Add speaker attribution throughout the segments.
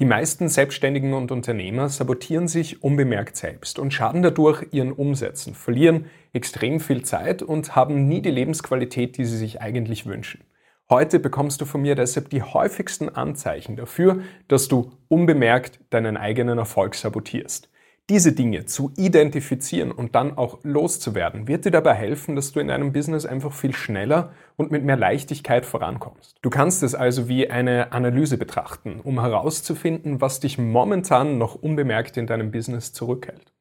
Speaker 1: Die meisten Selbstständigen und Unternehmer sabotieren sich unbemerkt selbst und schaden dadurch ihren Umsätzen, verlieren extrem viel Zeit und haben nie die Lebensqualität, die sie sich eigentlich wünschen. Heute bekommst du von mir deshalb die häufigsten Anzeichen dafür, dass du unbemerkt deinen eigenen Erfolg sabotierst. Diese Dinge zu identifizieren und dann auch loszuwerden, wird dir dabei helfen, dass du in deinem Business einfach viel schneller und mit mehr Leichtigkeit vorankommst. Du kannst es also wie eine Analyse betrachten, um herauszufinden, was dich momentan noch unbemerkt in deinem Business zurückhält.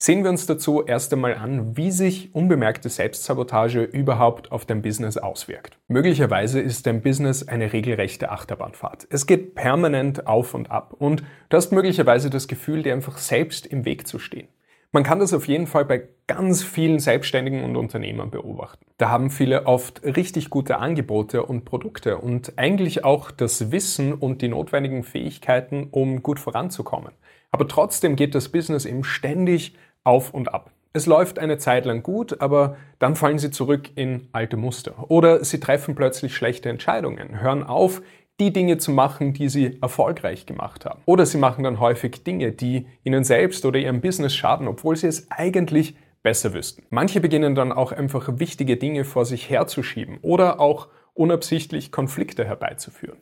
Speaker 1: Sehen wir uns dazu erst einmal an, wie sich unbemerkte Selbstsabotage überhaupt auf dein Business auswirkt. Möglicherweise ist dein Business eine regelrechte Achterbahnfahrt. Es geht permanent auf und ab und du hast möglicherweise das Gefühl, dir einfach selbst im Weg zu stehen. Man kann das auf jeden Fall bei ganz vielen Selbstständigen und Unternehmern beobachten. Da haben viele oft richtig gute Angebote und Produkte und eigentlich auch das Wissen und die notwendigen Fähigkeiten, um gut voranzukommen. Aber trotzdem geht das Business eben ständig auf und ab. Es läuft eine Zeit lang gut, aber dann fallen sie zurück in alte Muster. Oder sie treffen plötzlich schlechte Entscheidungen, hören auf, die Dinge zu machen, die sie erfolgreich gemacht haben. Oder sie machen dann häufig Dinge, die ihnen selbst oder ihrem Business schaden, obwohl sie es eigentlich besser wüssten. Manche beginnen dann auch einfach wichtige Dinge vor sich herzuschieben oder auch unabsichtlich Konflikte herbeizuführen.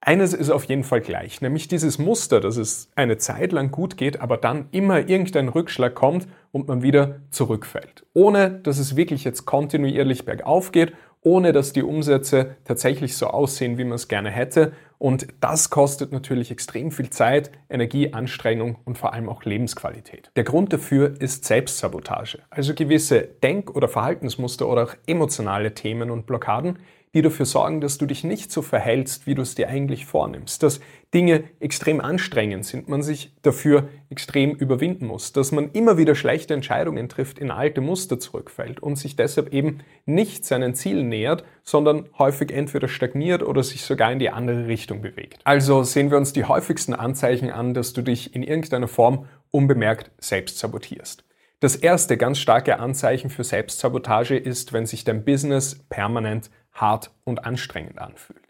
Speaker 1: Eines ist auf jeden Fall gleich, nämlich dieses Muster, dass es eine Zeit lang gut geht, aber dann immer irgendein Rückschlag kommt und man wieder zurückfällt. Ohne dass es wirklich jetzt kontinuierlich bergauf geht, ohne dass die Umsätze tatsächlich so aussehen, wie man es gerne hätte. Und das kostet natürlich extrem viel Zeit, Energie, Anstrengung und vor allem auch Lebensqualität. Der Grund dafür ist Selbstsabotage, also gewisse Denk- oder Verhaltensmuster oder auch emotionale Themen und Blockaden, die dafür sorgen, dass du dich nicht so verhältst, wie du es dir eigentlich vornimmst, dass Dinge extrem anstrengend sind, man sich dafür extrem überwinden muss, dass man immer wieder schlechte Entscheidungen trifft, in alte Muster zurückfällt und sich deshalb eben nicht seinen Zielen nähert, sondern häufig entweder stagniert oder sich sogar in die andere Richtung bewegt. Also sehen wir uns die häufigsten Anzeichen an, dass du dich in irgendeiner Form unbemerkt selbst sabotierst. Das erste ganz starke Anzeichen für Selbstsabotage ist, wenn sich dein Business permanent hart und anstrengend anfühlt.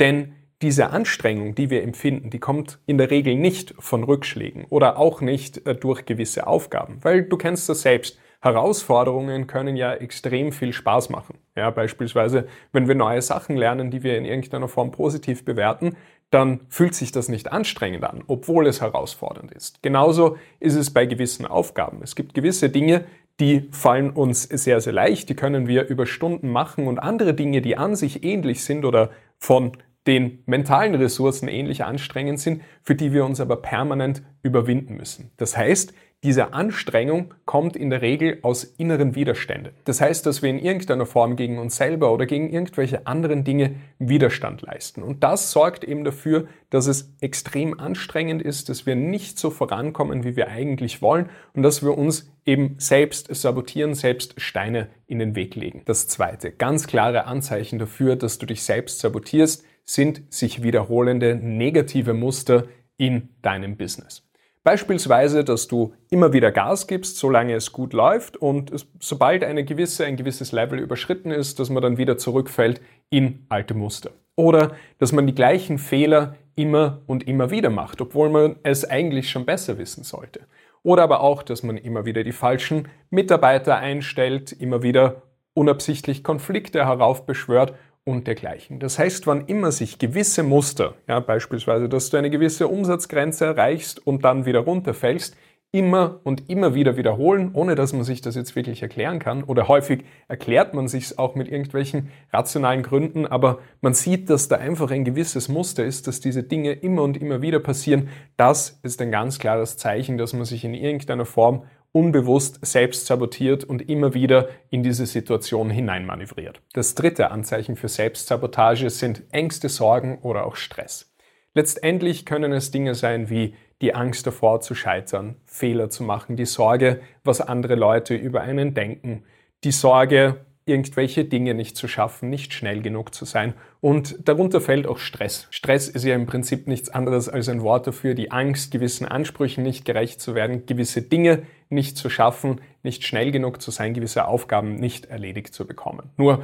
Speaker 1: Denn diese Anstrengung, die wir empfinden, die kommt in der Regel nicht von Rückschlägen oder auch nicht äh, durch gewisse Aufgaben, weil du kennst das selbst. Herausforderungen können ja extrem viel Spaß machen. Ja, beispielsweise, wenn wir neue Sachen lernen, die wir in irgendeiner Form positiv bewerten, dann fühlt sich das nicht anstrengend an, obwohl es herausfordernd ist. Genauso ist es bei gewissen Aufgaben. Es gibt gewisse Dinge, die fallen uns sehr, sehr leicht, die können wir über Stunden machen und andere Dinge, die an sich ähnlich sind oder von den mentalen Ressourcen ähnlich anstrengend sind, für die wir uns aber permanent überwinden müssen. Das heißt, diese Anstrengung kommt in der Regel aus inneren Widerständen. Das heißt, dass wir in irgendeiner Form gegen uns selber oder gegen irgendwelche anderen Dinge Widerstand leisten. Und das sorgt eben dafür, dass es extrem anstrengend ist, dass wir nicht so vorankommen, wie wir eigentlich wollen und dass wir uns eben selbst sabotieren, selbst Steine in den Weg legen. Das zweite, ganz klare Anzeichen dafür, dass du dich selbst sabotierst, sind sich wiederholende negative Muster in deinem Business. Beispielsweise, dass du immer wieder Gas gibst, solange es gut läuft und es, sobald eine gewisse, ein gewisses Level überschritten ist, dass man dann wieder zurückfällt in alte Muster. Oder dass man die gleichen Fehler immer und immer wieder macht, obwohl man es eigentlich schon besser wissen sollte. Oder aber auch, dass man immer wieder die falschen Mitarbeiter einstellt, immer wieder unabsichtlich Konflikte heraufbeschwört und dergleichen. Das heißt, wann immer sich gewisse Muster, ja, beispielsweise, dass du eine gewisse Umsatzgrenze erreichst und dann wieder runterfällst, immer und immer wieder wiederholen, ohne dass man sich das jetzt wirklich erklären kann. Oder häufig erklärt man sich es auch mit irgendwelchen rationalen Gründen, aber man sieht, dass da einfach ein gewisses Muster ist, dass diese Dinge immer und immer wieder passieren. Das ist ein ganz klares Zeichen, dass man sich in irgendeiner Form unbewusst selbst sabotiert und immer wieder in diese Situation hineinmanövriert. Das dritte Anzeichen für Selbstsabotage sind Ängste, Sorgen oder auch Stress. Letztendlich können es Dinge sein wie die Angst davor zu scheitern, Fehler zu machen, die Sorge, was andere Leute über einen denken, die Sorge, irgendwelche Dinge nicht zu schaffen, nicht schnell genug zu sein. Und darunter fällt auch Stress. Stress ist ja im Prinzip nichts anderes als ein Wort dafür, die Angst, gewissen Ansprüchen nicht gerecht zu werden, gewisse Dinge nicht zu schaffen, nicht schnell genug zu sein, gewisse Aufgaben nicht erledigt zu bekommen. Nur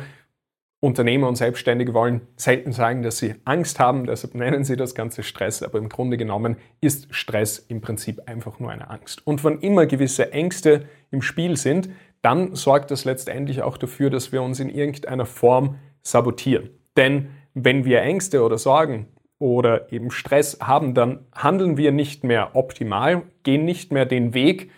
Speaker 1: Unternehmer und Selbstständige wollen selten sagen, dass sie Angst haben, deshalb nennen sie das Ganze Stress, aber im Grunde genommen ist Stress im Prinzip einfach nur eine Angst. Und wann immer gewisse Ängste im Spiel sind, dann sorgt das letztendlich auch dafür, dass wir uns in irgendeiner Form sabotieren. Denn wenn wir Ängste oder Sorgen oder eben Stress haben, dann handeln wir nicht mehr optimal, gehen nicht mehr den Weg,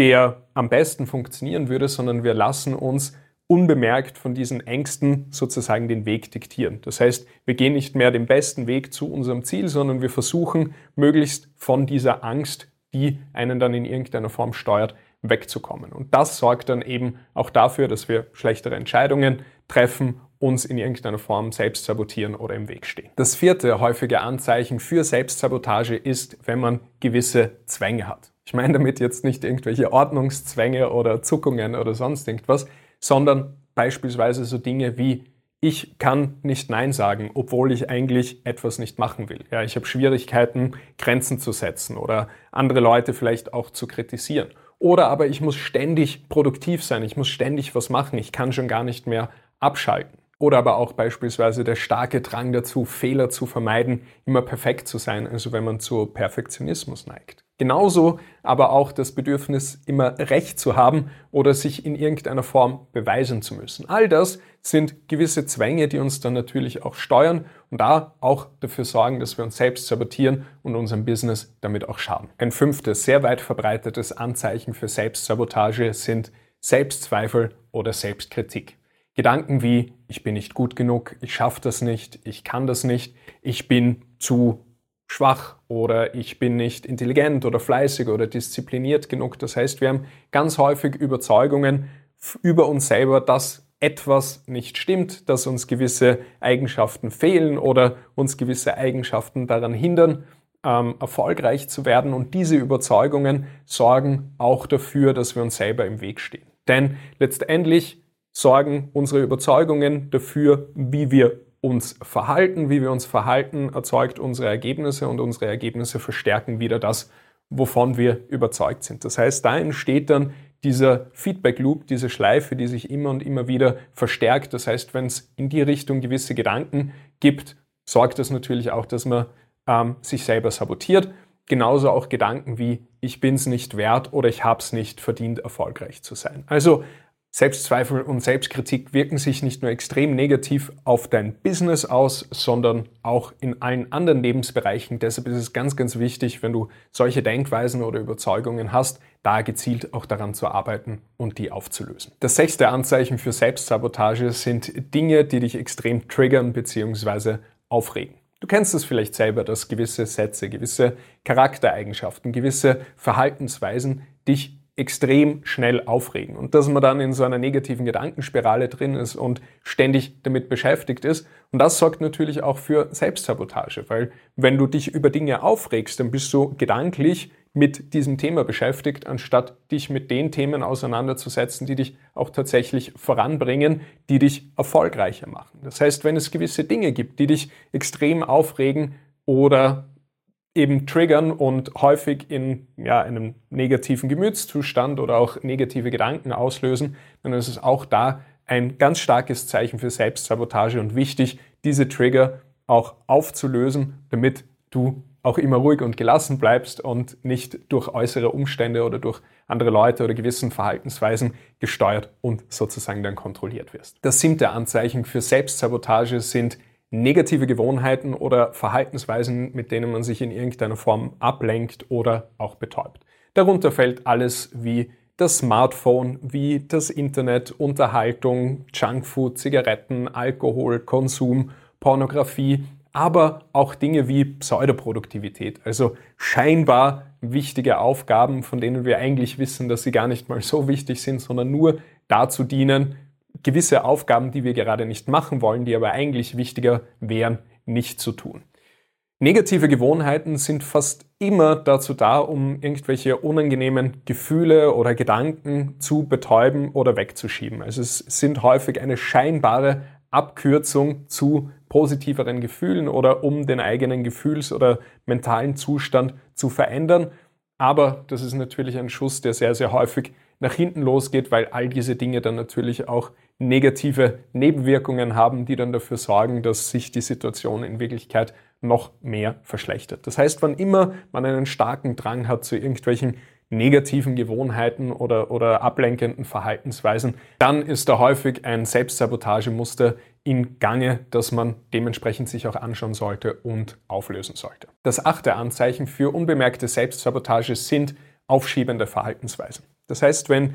Speaker 1: der am besten funktionieren würde, sondern wir lassen uns unbemerkt von diesen Ängsten sozusagen den Weg diktieren. Das heißt, wir gehen nicht mehr den besten Weg zu unserem Ziel, sondern wir versuchen möglichst von dieser Angst, die einen dann in irgendeiner Form steuert, wegzukommen. Und das sorgt dann eben auch dafür, dass wir schlechtere Entscheidungen treffen, uns in irgendeiner Form selbst sabotieren oder im Weg stehen. Das vierte häufige Anzeichen für Selbstsabotage ist, wenn man gewisse Zwänge hat. Ich meine damit jetzt nicht irgendwelche Ordnungszwänge oder Zuckungen oder sonst irgendwas, sondern beispielsweise so Dinge wie ich kann nicht Nein sagen, obwohl ich eigentlich etwas nicht machen will. Ja, ich habe Schwierigkeiten, Grenzen zu setzen oder andere Leute vielleicht auch zu kritisieren. Oder aber ich muss ständig produktiv sein, ich muss ständig was machen, ich kann schon gar nicht mehr abschalten. Oder aber auch beispielsweise der starke Drang dazu, Fehler zu vermeiden, immer perfekt zu sein, also wenn man zu Perfektionismus neigt. Genauso aber auch das Bedürfnis, immer Recht zu haben oder sich in irgendeiner Form beweisen zu müssen. All das sind gewisse Zwänge, die uns dann natürlich auch steuern und da auch dafür sorgen, dass wir uns selbst sabotieren und unserem Business damit auch schaden. Ein fünftes, sehr weit verbreitetes Anzeichen für Selbstsabotage sind Selbstzweifel oder Selbstkritik. Gedanken wie, ich bin nicht gut genug, ich schaffe das nicht, ich kann das nicht, ich bin zu schwach oder ich bin nicht intelligent oder fleißig oder diszipliniert genug. Das heißt, wir haben ganz häufig Überzeugungen über uns selber, dass etwas nicht stimmt, dass uns gewisse Eigenschaften fehlen oder uns gewisse Eigenschaften daran hindern, ähm, erfolgreich zu werden. Und diese Überzeugungen sorgen auch dafür, dass wir uns selber im Weg stehen. Denn letztendlich sorgen unsere Überzeugungen dafür, wie wir uns verhalten. Wie wir uns verhalten, erzeugt unsere Ergebnisse und unsere Ergebnisse verstärken wieder das, wovon wir überzeugt sind. Das heißt, da entsteht dann dieser Feedback Loop, diese Schleife, die sich immer und immer wieder verstärkt. Das heißt, wenn es in die Richtung gewisse Gedanken gibt, sorgt das natürlich auch, dass man ähm, sich selber sabotiert. Genauso auch Gedanken wie ich bin es nicht wert oder ich habe es nicht verdient, erfolgreich zu sein. Also Selbstzweifel und Selbstkritik wirken sich nicht nur extrem negativ auf dein Business aus, sondern auch in allen anderen Lebensbereichen. Deshalb ist es ganz, ganz wichtig, wenn du solche Denkweisen oder Überzeugungen hast, da gezielt auch daran zu arbeiten und die aufzulösen. Das sechste Anzeichen für Selbstsabotage sind Dinge, die dich extrem triggern bzw. aufregen. Du kennst es vielleicht selber, dass gewisse Sätze, gewisse Charaktereigenschaften, gewisse Verhaltensweisen dich extrem schnell aufregen und dass man dann in so einer negativen Gedankenspirale drin ist und ständig damit beschäftigt ist. Und das sorgt natürlich auch für Selbstsabotage, weil wenn du dich über Dinge aufregst, dann bist du gedanklich mit diesem Thema beschäftigt, anstatt dich mit den Themen auseinanderzusetzen, die dich auch tatsächlich voranbringen, die dich erfolgreicher machen. Das heißt, wenn es gewisse Dinge gibt, die dich extrem aufregen oder eben triggern und häufig in ja, einem negativen Gemütszustand oder auch negative Gedanken auslösen, dann ist es auch da ein ganz starkes Zeichen für Selbstsabotage und wichtig, diese Trigger auch aufzulösen, damit du auch immer ruhig und gelassen bleibst und nicht durch äußere Umstände oder durch andere Leute oder gewissen Verhaltensweisen gesteuert und sozusagen dann kontrolliert wirst. Das siebte Anzeichen für Selbstsabotage sind negative Gewohnheiten oder Verhaltensweisen, mit denen man sich in irgendeiner Form ablenkt oder auch betäubt. Darunter fällt alles wie das Smartphone, wie das Internet, Unterhaltung, Junkfood, Zigaretten, Alkohol, Konsum, Pornografie, aber auch Dinge wie Pseudoproduktivität, also scheinbar wichtige Aufgaben, von denen wir eigentlich wissen, dass sie gar nicht mal so wichtig sind, sondern nur dazu dienen, gewisse Aufgaben, die wir gerade nicht machen wollen, die aber eigentlich wichtiger wären, nicht zu tun. Negative Gewohnheiten sind fast immer dazu da, um irgendwelche unangenehmen Gefühle oder Gedanken zu betäuben oder wegzuschieben. Also es sind häufig eine scheinbare Abkürzung zu positiveren Gefühlen oder um den eigenen Gefühls- oder mentalen Zustand zu verändern. Aber das ist natürlich ein Schuss, der sehr, sehr häufig nach hinten losgeht, weil all diese Dinge dann natürlich auch negative Nebenwirkungen haben, die dann dafür sorgen, dass sich die Situation in Wirklichkeit noch mehr verschlechtert. Das heißt, wann immer man einen starken Drang hat zu irgendwelchen negativen Gewohnheiten oder, oder ablenkenden Verhaltensweisen, dann ist da häufig ein Selbstsabotagemuster in Gange, das man dementsprechend sich auch anschauen sollte und auflösen sollte. Das achte Anzeichen für unbemerkte Selbstsabotage sind aufschiebende Verhaltensweisen. Das heißt, wenn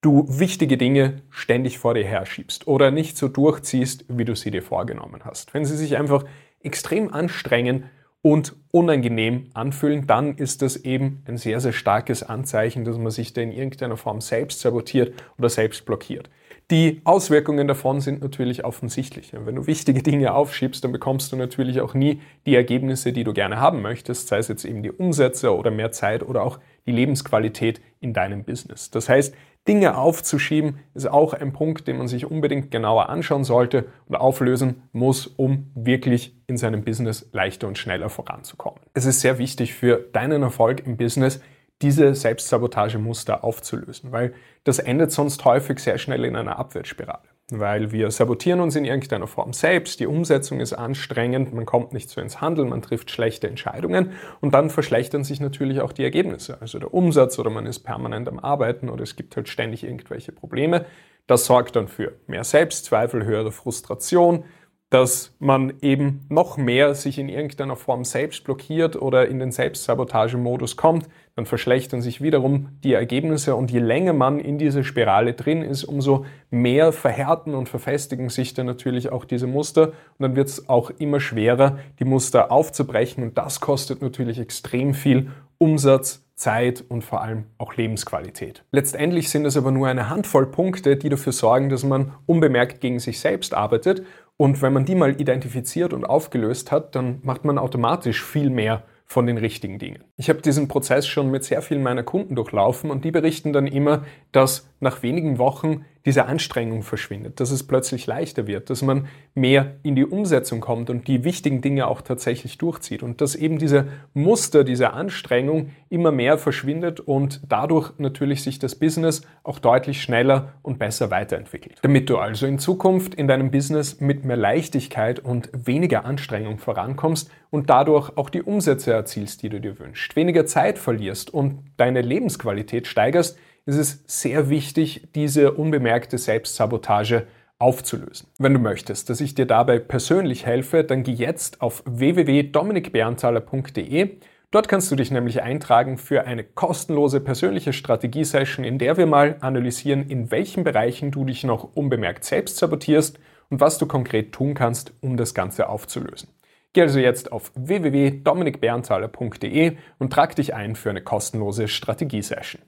Speaker 1: du wichtige Dinge ständig vor dir herschiebst oder nicht so durchziehst, wie du sie dir vorgenommen hast. Wenn sie sich einfach extrem anstrengen und unangenehm anfühlen, dann ist das eben ein sehr, sehr starkes Anzeichen, dass man sich da in irgendeiner Form selbst sabotiert oder selbst blockiert. Die Auswirkungen davon sind natürlich offensichtlich. Wenn du wichtige Dinge aufschiebst, dann bekommst du natürlich auch nie die Ergebnisse, die du gerne haben möchtest, sei es jetzt eben die Umsätze oder mehr Zeit oder auch die Lebensqualität in deinem Business. Das heißt, Dinge aufzuschieben ist auch ein Punkt, den man sich unbedingt genauer anschauen sollte und auflösen muss, um wirklich in seinem Business leichter und schneller voranzukommen. Es ist sehr wichtig für deinen Erfolg im Business, diese Selbstsabotagemuster aufzulösen, weil das endet sonst häufig sehr schnell in einer Abwärtsspirale weil wir sabotieren uns in irgendeiner Form selbst, die Umsetzung ist anstrengend, man kommt nicht so ins Handeln, man trifft schlechte Entscheidungen und dann verschlechtern sich natürlich auch die Ergebnisse, also der Umsatz oder man ist permanent am Arbeiten oder es gibt halt ständig irgendwelche Probleme. Das sorgt dann für mehr Selbstzweifel, höhere Frustration, dass man eben noch mehr sich in irgendeiner Form selbst blockiert oder in den Selbstsabotagemodus kommt, dann verschlechtern sich wiederum die Ergebnisse. Und je länger man in dieser Spirale drin ist, umso mehr verhärten und verfestigen sich dann natürlich auch diese Muster. Und dann wird es auch immer schwerer, die Muster aufzubrechen. Und das kostet natürlich extrem viel Umsatz, Zeit und vor allem auch Lebensqualität. Letztendlich sind es aber nur eine Handvoll Punkte, die dafür sorgen, dass man unbemerkt gegen sich selbst arbeitet und wenn man die mal identifiziert und aufgelöst hat, dann macht man automatisch viel mehr von den richtigen Dingen. Ich habe diesen Prozess schon mit sehr vielen meiner Kunden durchlaufen und die berichten dann immer, dass nach wenigen Wochen diese Anstrengung verschwindet, dass es plötzlich leichter wird, dass man mehr in die Umsetzung kommt und die wichtigen Dinge auch tatsächlich durchzieht und dass eben diese Muster, diese Anstrengung immer mehr verschwindet und dadurch natürlich sich das Business auch deutlich schneller und besser weiterentwickelt. Damit du also in Zukunft in deinem Business mit mehr Leichtigkeit und weniger Anstrengung vorankommst und dadurch auch die Umsätze erzielst, die du dir wünschst, weniger Zeit verlierst und deine Lebensqualität steigerst, ist es sehr wichtig, diese unbemerkte Selbstsabotage aufzulösen. Wenn du möchtest, dass ich dir dabei persönlich helfe, dann geh jetzt auf www.dominikberntaler.de. Dort kannst du dich nämlich eintragen für eine kostenlose persönliche Strategiesession, in der wir mal analysieren, in welchen Bereichen du dich noch unbemerkt selbst sabotierst und was du konkret tun kannst, um das Ganze aufzulösen. Geh also jetzt auf www.dominikberntaler.de und trag dich ein für eine kostenlose Strategiesession.